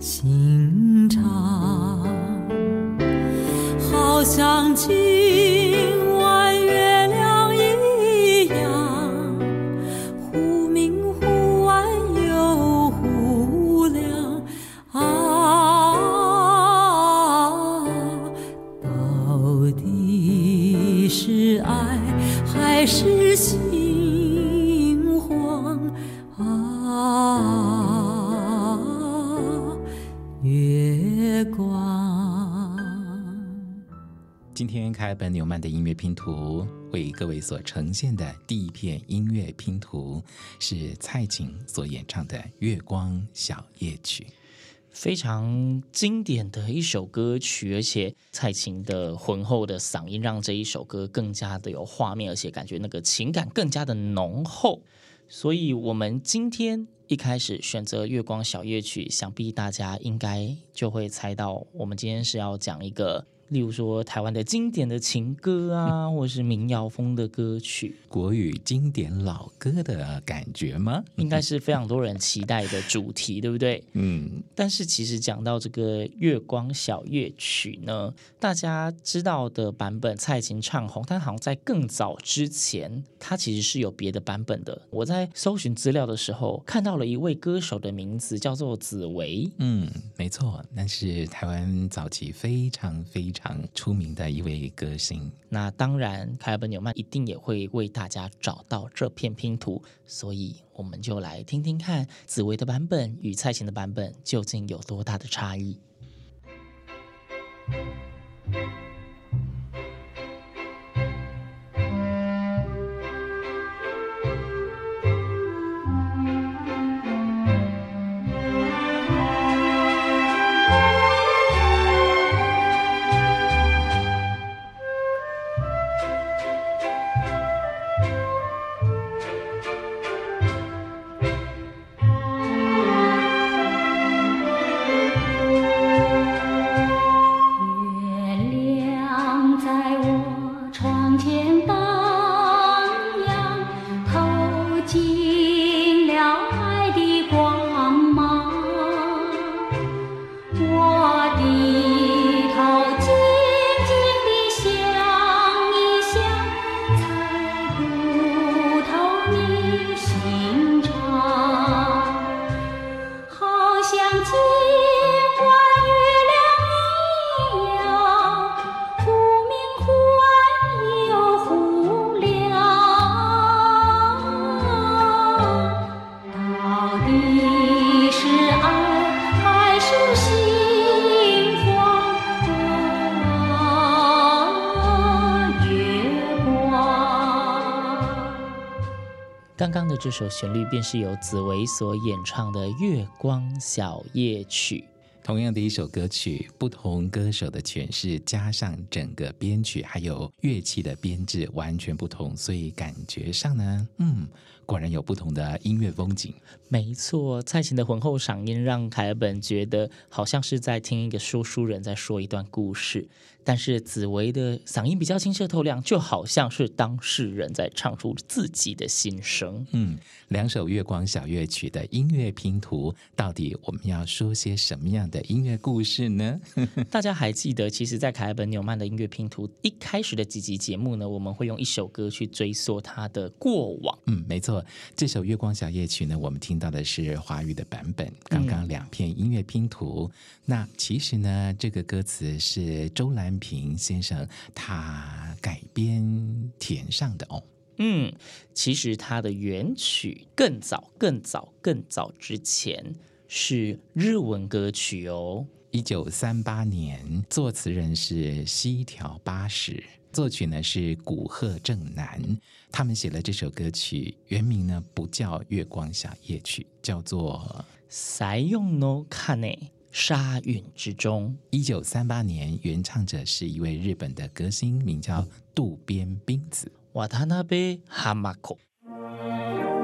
心肠，好像今。今天凯尔本纽曼的音乐拼图为各位所呈现的第一片音乐拼图是蔡琴所演唱的《月光小夜曲》，非常经典的一首歌曲，而且蔡琴的浑厚的嗓音让这一首歌更加的有画面，而且感觉那个情感更加的浓厚。所以，我们今天一开始选择《月光小夜曲》，想必大家应该就会猜到，我们今天是要讲一个。例如说，台湾的经典的情歌啊，或者是民谣风的歌曲，国语经典老歌的感觉吗？应该是非常多人期待的主题，对不对？嗯。但是其实讲到这个《月光小夜曲》呢，大家知道的版本蔡琴唱红，但好像在更早之前，它其实是有别的版本的。我在搜寻资料的时候，看到了一位歌手的名字叫做紫薇。嗯，没错，那是台湾早期非常非常。非常出名的一位歌星，那当然，凯尔本纽曼一定也会为大家找到这片拼图，所以我们就来听听看紫薇的版本与蔡琴的版本究竟有多大的差异。这首旋律便是由紫薇所演唱的《月光小夜曲》。同样的一首歌曲，不同歌手的诠释，加上整个编曲还有乐器的编制完全不同，所以感觉上呢，嗯，果然有不同的音乐风景。没错，蔡琴的浑厚嗓音让凯尔本觉得好像是在听一个说书人在说一段故事。但是紫薇的嗓音比较清澈透亮，就好像是当事人在唱出自己的心声。嗯，两首《月光小乐曲》的音乐拼图，到底我们要说些什么样的音乐故事呢？大家还记得，其实，在凯尔本纽曼的音乐拼图一开始的几集节目呢，我们会用一首歌去追溯他的过往。嗯，没错，这首《月光小夜曲》呢，我们听到的是华语的版本。刚刚两片音乐拼图，嗯、那其实呢，这个歌词是周兰。平先生他改编填上的哦。嗯，其实它的原曲更早、更早、更早之前是日文歌曲哦。一九三八年，作词人是西条八十，作曲呢是古贺正男。他们写了这首歌曲，原名呢不叫《月光下夜曲》，叫做《塞用诺卡内》。沙韵之中。一九三八年，原唱者是一位日本的歌星，名叫渡边冰子。渡边浜子。这个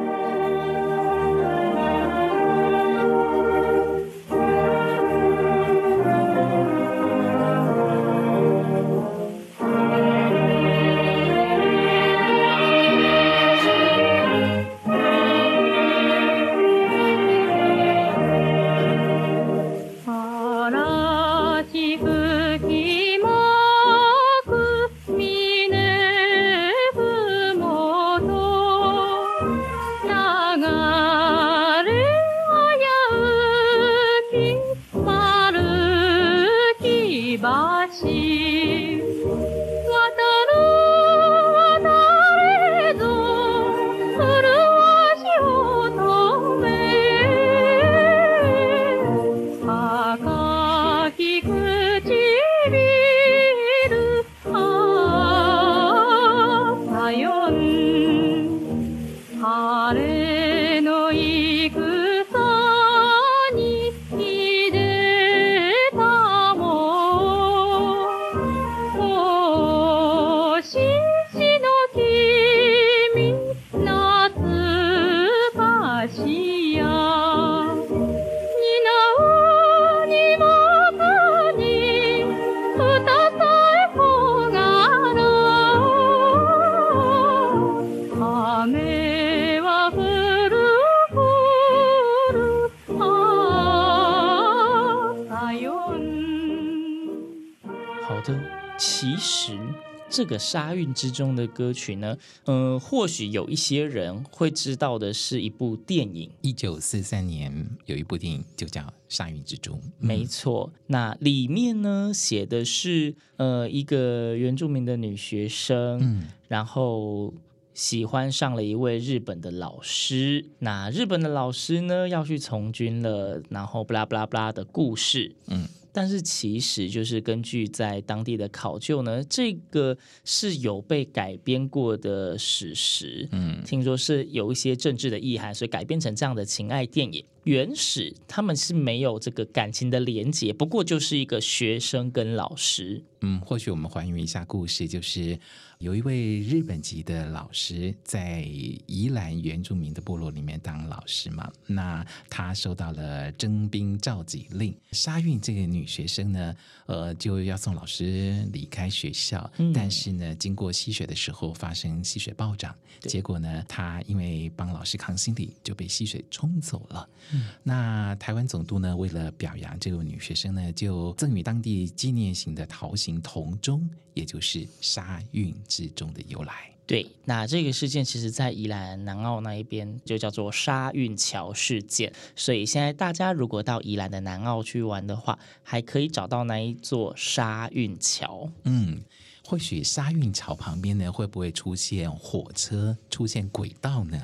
沙韵之中的歌曲呢，嗯、呃，或许有一些人会知道的是一部电影，一九四三年有一部电影就叫《沙韵之中》，没错。那里面呢写的是呃一个原住民的女学生，嗯，然后喜欢上了一位日本的老师，那日本的老师呢要去从军了，然后布拉布拉布拉的故事，嗯。但是其实就是根据在当地的考究呢，这个是有被改编过的史实。嗯，听说是有一些政治的意涵，所以改编成这样的情爱电影。原始他们是没有这个感情的连结，不过就是一个学生跟老师。嗯，或许我们还原一下故事，就是。有一位日本籍的老师在宜兰原住民的部落里面当老师嘛，那他收到了征兵召集令，沙韵这个女学生呢，呃，就要送老师离开学校，嗯、但是呢，经过溪水的时候发生溪水暴涨，结果呢，她因为帮老师扛行李就被溪水冲走了。嗯、那台湾总督呢，为了表扬这位女学生呢，就赠予当地纪念型的陶型铜钟，也就是沙韵之钟的由来。对，那这个事件其实，在宜兰南澳那一边就叫做沙运桥事件。所以现在大家如果到宜兰的南澳去玩的话，还可以找到那一座沙运桥。嗯。或许沙运桥旁边呢，会不会出现火车、出现轨道呢？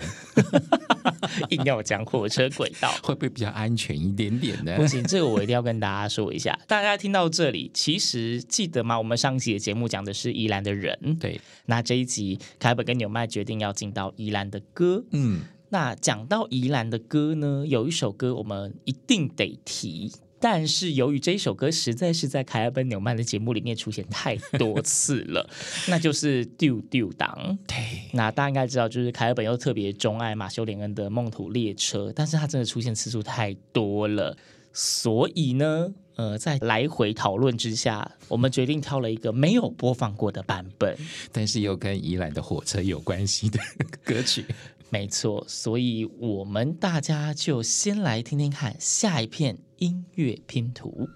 硬要讲火车轨道，会不会比较安全一点点呢？不行，这个我一定要跟大家说一下。大家听到这里，其实记得吗？我们上期的节目讲的是宜兰的人，对。那这一集凯本跟纽麦决定要进到宜兰的歌，嗯。那讲到宜兰的歌呢，有一首歌我们一定得提。但是由于这一首歌实在是在凯尔本纽曼的节目里面出现太多次了，那就是丢丢当。对，那大家应该知道，就是凯尔本又特别钟爱马修连恩的《梦土列车》，但是他真的出现次数太多了，所以呢，呃，在来回讨论之下，我们决定挑了一个没有播放过的版本，但是又跟宜兰的火车有关系的歌曲。没错，所以我们大家就先来听听看下一片音乐拼图。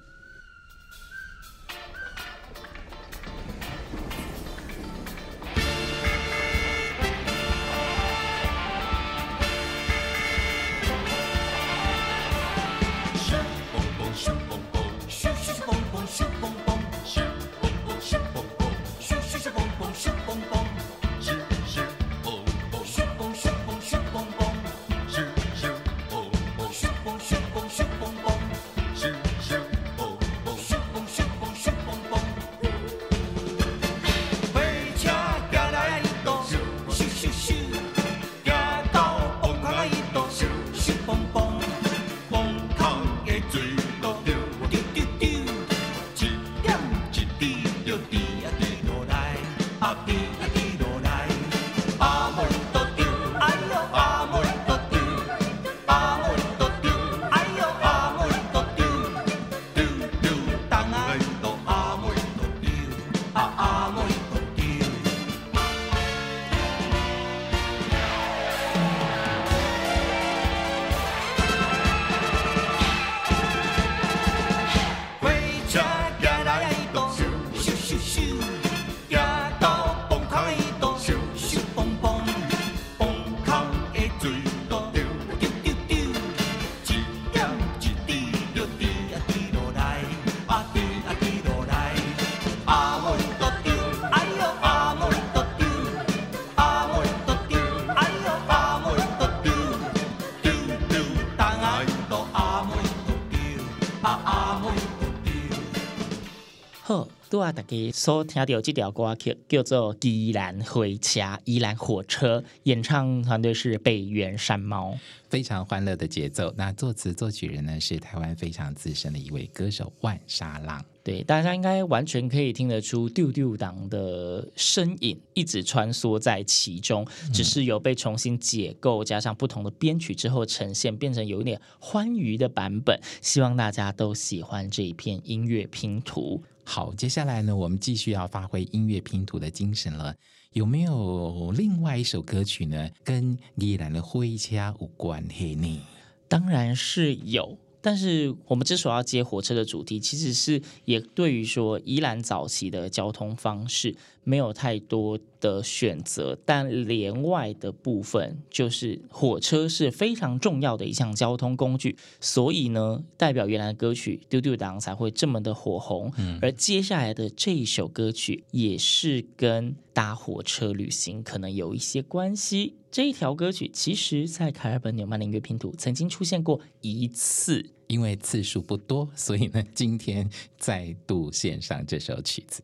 都啊，大家所听到这条歌曲叫做《宜兰回家》，宜兰火车演唱团队是北原山猫，非常欢乐的节奏。那作词作曲人呢是台湾非常资深的一位歌手万沙浪。对，大家应该完全可以听得出丢丢党的身影一直穿梭在其中，只是有被重新解构，加上不同的编曲之后呈现，变成有一点欢愉的版本。希望大家都喜欢这一片音乐拼图。好，接下来呢，我们继续要发挥音乐拼图的精神了。有没有另外一首歌曲呢，跟依兰的火车有关系呢？当然是有。但是我们之所以要接火车的主题，其实是也对于说宜兰早期的交通方式没有太多的选择，但连外的部分就是火车是非常重要的一项交通工具，所以呢，代表原来的歌曲《丢丢当》才会这么的火红。嗯，而接下来的这一首歌曲也是跟搭火车旅行可能有一些关系。这一条歌曲其实，在凯尔本纽曼的音乐拼图曾经出现过一次，因为次数不多，所以呢，今天再度献上这首曲子。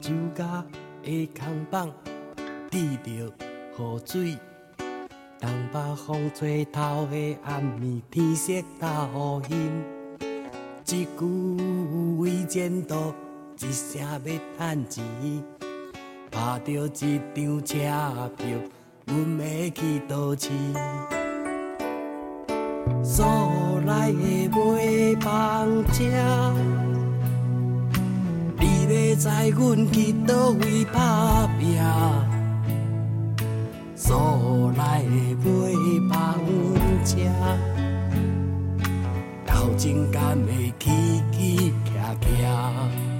酒家的空房，滴着雨水，东北风吹透的暗暝，天色倒阴，一句为前途。一声要赚钱，拍着一张车？票，阮要去倒市。所内的买房车，你要知阮去倒位打拼？所内的买房车，斗阵敢会起起徛徛？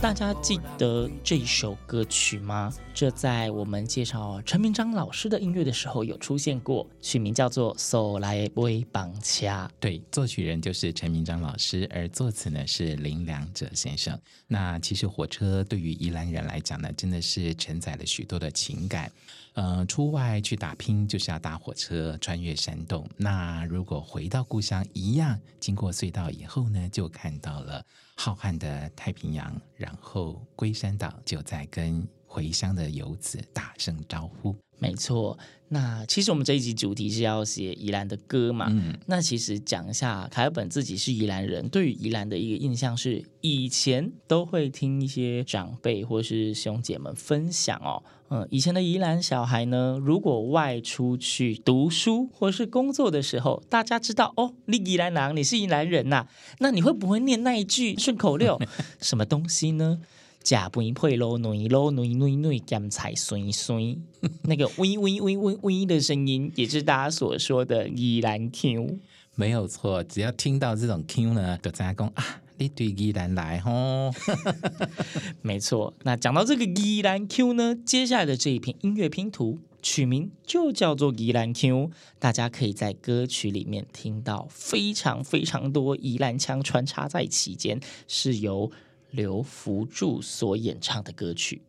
大家记得这首歌曲吗？这在我们介绍陈明章老师的音乐的时候有出现过，曲名叫做《所来买房车》。对，作曲人就是陈明章老师，而作词呢是林良哲先生。那其实火车对于宜兰人来讲呢，真的是承载了许多的情感。呃，出外去打拼就是要搭火车穿越山洞。那如果回到故乡，一样经过隧道以后呢，就看到了浩瀚的太平洋，然后龟山岛就在跟回乡的游子打声招呼。没错，那其实我们这一集主题是要写宜兰的歌嘛。嗯，那其实讲一下，凯尔本自己是宜兰人，对于宜兰的一个印象是，以前都会听一些长辈或是兄姐们分享哦。嗯，以前的宜兰小孩呢，如果外出去读书或是工作的时候，大家知道哦，你宜兰人，你是宜兰人呐，那你会不会念那一句顺口溜？什么东西呢？假不配咯，女咯，女女女，咸菜酸酸，那个喂喂喂喂喂的声音，也是大家所说的宜兰 Q。没有错，只要听到这种 Q 呢，就知道讲啊，你对宜兰来吼。没错，那讲到这个宜兰 Q 呢，接下来的这一篇音乐拼图取名就叫做宜兰 Q。大家可以在歌曲里面听到非常非常多宜兰腔穿插在其间，是由。刘福柱所演唱的歌曲。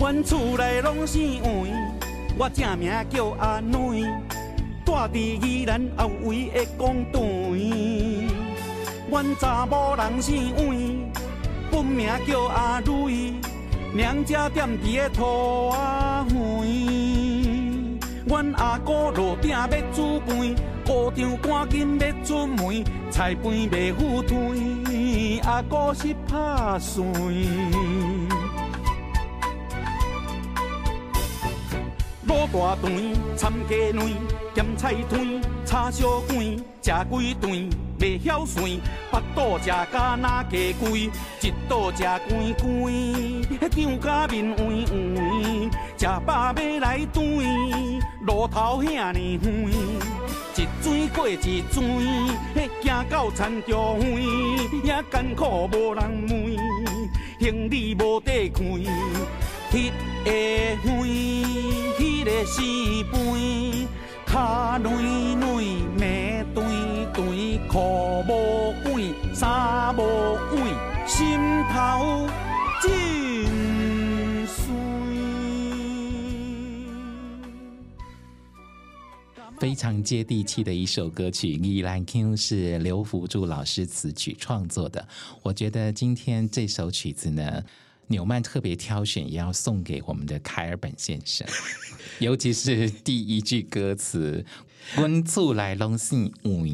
阮厝内拢是黄，我正名叫阿女，住伫宜兰后围的公园。阮查某人姓黄，本名叫阿蕊，娘家踮伫个土仔园。阮阿哥路顶要煮饭，锅张赶紧要出门，菜饭未赴推，阿哥是拍算。卤大肠、掺鸡卵、咸菜汤、炒小干，食几顿袂晓算，腹肚食甲那鸡贵，一肚食干干，张甲面黄黄，食饱要来转，路头遐尼远，一转过一转，行到田着远，也艰苦无人问，行李无地开，迄个远。个四杯，脚累累，眉对对，裤无管，衫无换，心头真碎。非常接地气的一首歌曲，《宜兰 Q》是刘福柱老师词曲创作的。我觉得今天这首曲子呢，纽曼特别挑选，也要送给我们的凯尔本先生。尤其是第一句歌词，“阮厝内拢姓黄”，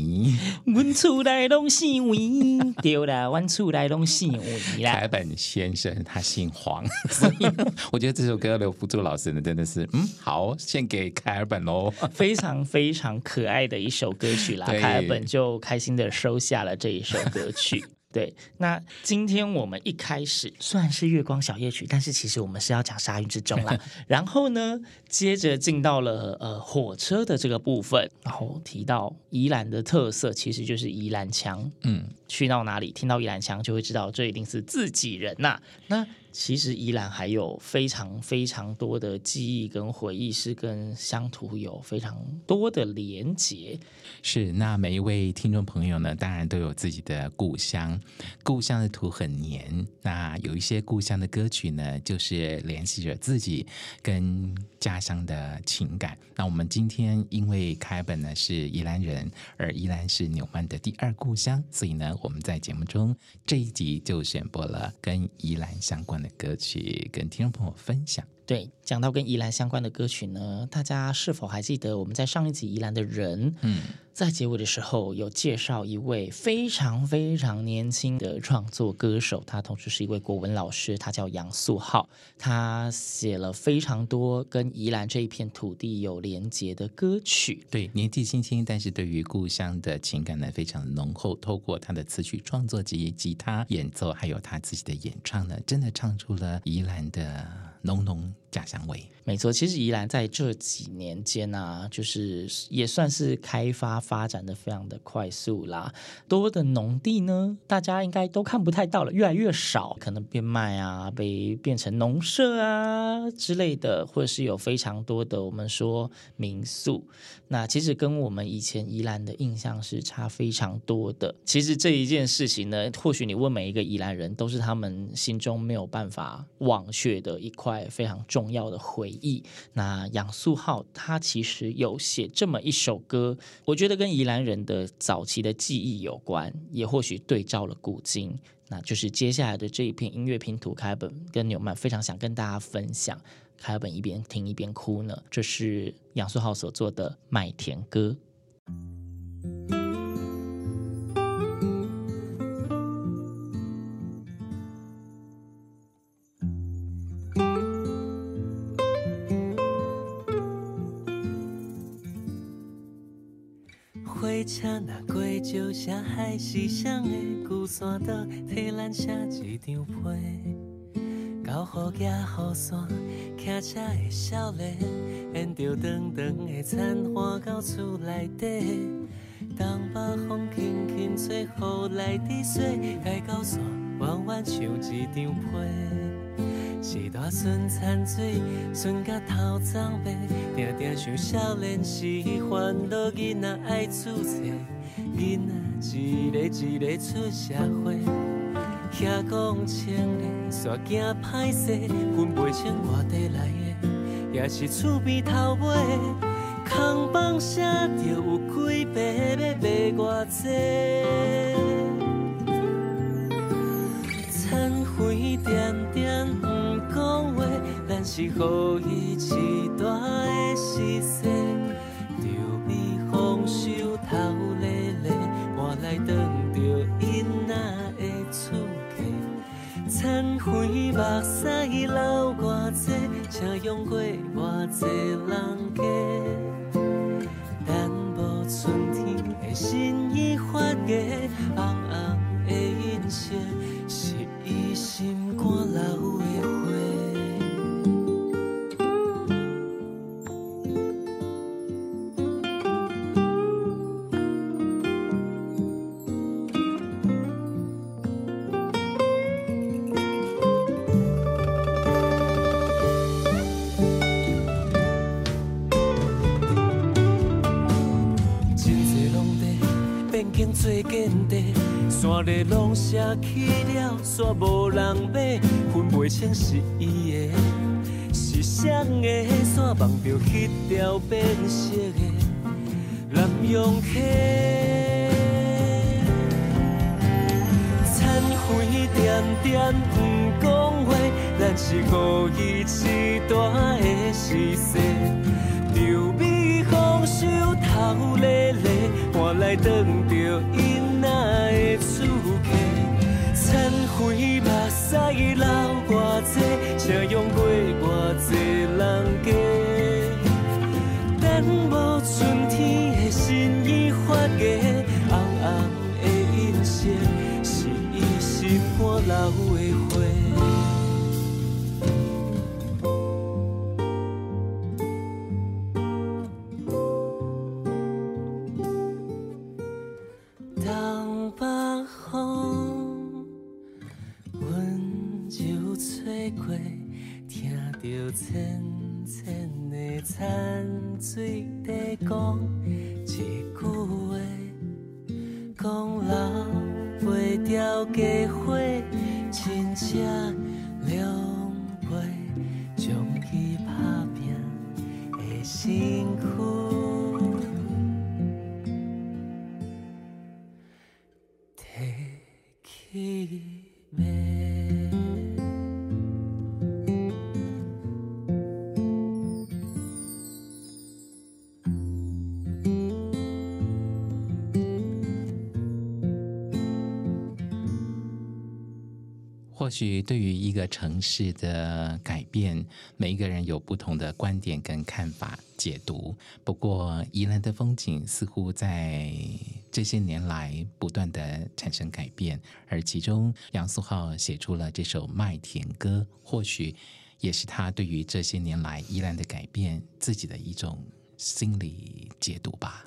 阮厝内拢姓黄，对啦，阮厝内拢姓黄啦。凯本先生他姓黄，所以我觉得这首歌刘福助老师呢，真的是嗯，好，献给凯尔本喽，非常非常可爱的一首歌曲啦。凯尔本就开心的收下了这一首歌曲。对，那今天我们一开始虽然是月光小夜曲，但是其实我们是要讲鲨鱼之中啦。然后呢，接着进到了呃火车的这个部分，然后提到宜兰的特色其实就是宜兰腔。嗯，去到哪里听到宜兰腔，就会知道这一定是自己人呐、那其实宜兰还有非常非常多的记忆跟回忆，是跟乡土有非常多的连结。是，那每一位听众朋友呢，当然都有自己的故乡，故乡的土很黏。那有一些故乡的歌曲呢，就是联系着自己跟家乡的情感。那我们今天因为开本呢是宜兰人，而宜兰是纽曼的第二故乡，所以呢，我们在节目中这一集就选播了跟依兰相关的歌曲跟听众朋友分享。对，讲到跟宜兰相关的歌曲呢，大家是否还记得我们在上一集宜兰的人？嗯，在结尾的时候有介绍一位非常非常年轻的创作歌手，他同时是一位国文老师，他叫杨素浩，他写了非常多跟宜兰这一片土地有连结的歌曲。对，年纪轻轻，但是对于故乡的情感呢，非常浓厚。透过他的词曲创作及吉他演奏，还有他自己的演唱呢，真的唱出了宜兰的。浓浓家乡味，没错。其实宜兰在这几年间啊，就是也算是开发发展的非常的快速啦。多的农地呢，大家应该都看不太到了，越来越少，可能变卖啊，被变成农舍啊之类的，或者是有非常多的我们说民宿。那其实跟我们以前宜兰的印象是差非常多的。其实这一件事情呢，或许你问每一个宜兰人，都是他们心中没有办法忘却的一块。非常重重要的回忆。那杨素浩他其实有写这么一首歌，我觉得跟宜兰人的早期的记忆有关，也或许对照了古今。那就是接下来的这一篇音乐拼图，凯本跟纽曼非常想跟大家分享。凯本一边听一边哭呢，这是杨素浩所做的《麦田歌》。石城海是双的旧山岛，替咱写一张被。高雨夹雨伞，骑车的少年，沿着长长的残花到厝内底。东北风轻轻吹，雨来滴水，该到山弯弯像一张被。是大孙残水，孙甲头脏白，定定想少年时烦恼囡仔爱出册，囡仔一个一个出社会，遐讲清理，煞惊歹势，分袂清外地来的，也是厝边头尾，空房写着有几百，要卖偌济。残灰点点不讲话，咱是互伊一大的时。目屎流偌济，请用过偌济人家，等无春天的新衣发芽，煞无人买，分袂清是伊的，是谁的？煞望着迄条变色的南阳溪，残废点点不讲话，咱是予伊饲大的时势，就比丰收头咧咧，换来当着伊，残废目屎流偌济，请用过偌济人家，等无春天的新衣发芽，红红的银色，是伊心肝流酒醉过，听着浅浅的残水在讲一句话，讲留袂掉家伙，真正。许对于一个城市的改变，每一个人有不同的观点跟看法解读。不过，宜兰的风景似乎在这些年来不断的产生改变，而其中杨素浩写出了这首《麦田歌》，或许也是他对于这些年来宜兰的改变自己的一种心理解读吧。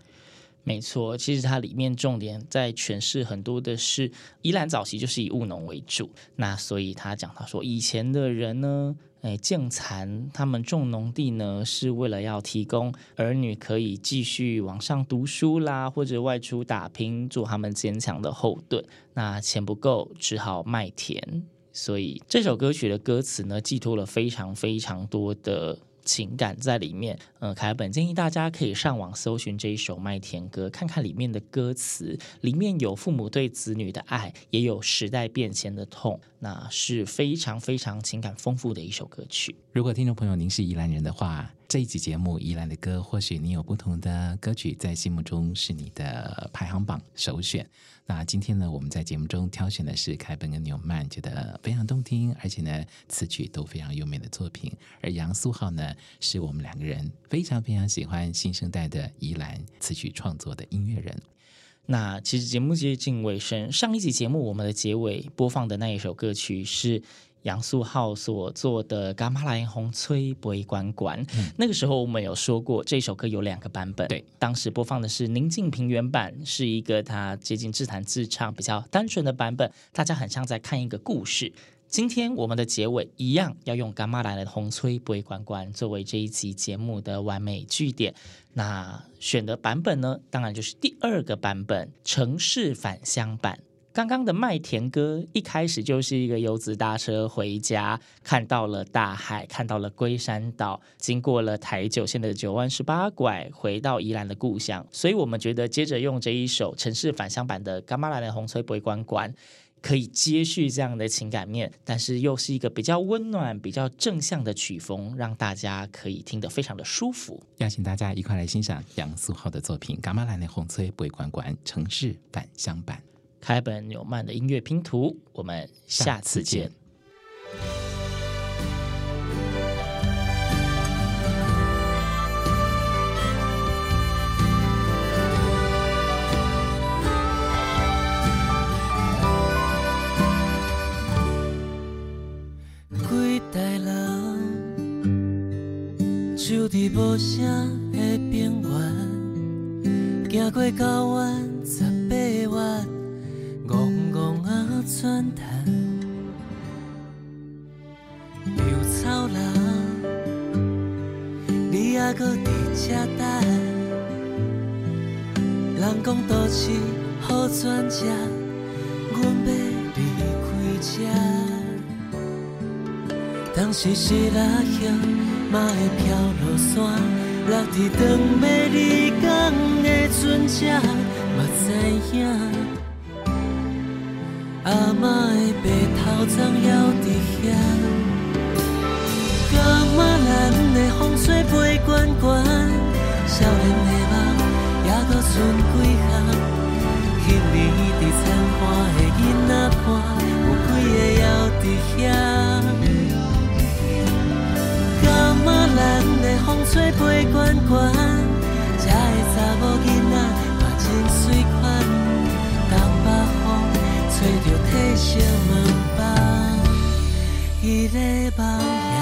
没错，其实它里面重点在诠释很多的是宜兰早期就是以务农为主，那所以他讲到说以前的人呢，哎，种田他们种农地呢是为了要提供儿女可以继续往上读书啦，或者外出打拼，做他们坚强的后盾。那钱不够，只好卖田。所以这首歌曲的歌词呢，寄托了非常非常多的。情感在里面，呃，凯本建议大家可以上网搜寻这一首《麦田歌》，看看里面的歌词，里面有父母对子女的爱，也有时代变迁的痛，那是非常非常情感丰富的一首歌曲。如果听众朋友您是宜兰人的话，这一集节目《宜兰的歌》，或许你有不同的歌曲在心目中是你的排行榜首选。那今天呢，我们在节目中挑选的是凯本跟纽曼觉得非常动听，而且呢词曲都非常优美的作品。而杨素浩呢，是我们两个人非常非常喜欢新生代的宜兰词曲创作的音乐人。那其实节目接近尾声，上一集节目我们的结尾播放的那一首歌曲是。杨素浩所做的《柑仔内风吹杯管管》，嗯，那个时候我们有说过，这首歌有两个版本。对，当时播放的是宁静平原版，是一个他接近自弹自唱、比较单纯的版本，大家很像在看一个故事。今天我们的结尾一样要用《柑仔内风吹杯关关》作为这一集节目的完美句点。那选的版本呢，当然就是第二个版本——城市返乡版。刚刚的麦田歌一开始就是一个游子搭车回家，看到了大海，看到了龟山岛，经过了台九线的九弯十八拐，回到宜兰的故乡。所以我们觉得接着用这一首城市返乡版的《柑仔内风吹杯关关》，可以接续这样的情感面，但是又是一个比较温暖、比较正向的曲风，让大家可以听得非常的舒服。邀请大家一块来欣赏杨素浩的作品《噶玛兰的红吹不会管管城市返乡版》，开本纽曼的音乐拼图。我们下次见。在无声的平原，行过高原十八弯，怣怣啊转潭，稻草人，你还搁伫这等？人讲都市好转接，阮要离开这，当时是哪样？嘛会飘落山，落地长要离港的船只，嘛知影。阿妈的白头鬃还伫遐，噶玛兰的风吹飞滚滚，少年的梦还阁剩几项？彼年伫田花的囡仔伴，有几个还伫遐？感觉咱的风吹飞滚滚，这个查某囡仔嘛真水褪色门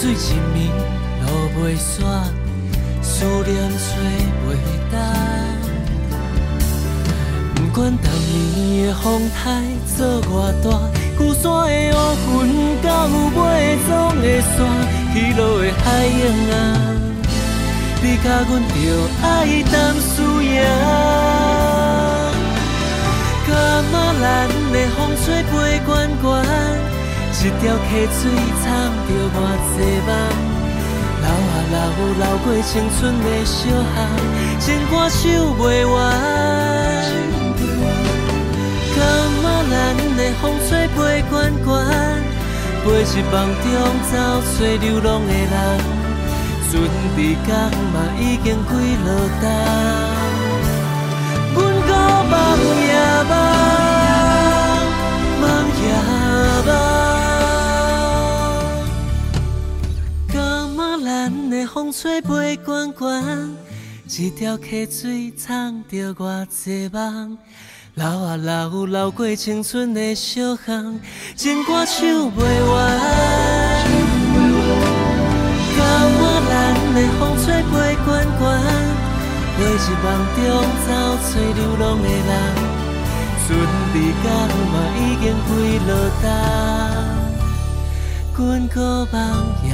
水一暝落袂煞，思念吹袂干。不管当年的风台做偌大，旧山的乌云到尾总会散，起落的海洋啊，你甲阮着爱担输赢。噶玛兰的风吹飞滚滚，一条溪水藏着偌济梦。流啊流，流过青春的小巷，情歌唱袂完。噶玛兰的风吹飞滚滚，飞去梦中找找流浪的人，船在港嘛已经归落单，阮搁梦也吹飞滚滚，一条溪水藏着偌济梦。流啊流，流过青春的小巷，情歌唱袂完。噶玛兰的风吹飞滚滚，飞入梦中找找流浪的人，船在港嘛已经归落冬，阮搁梦。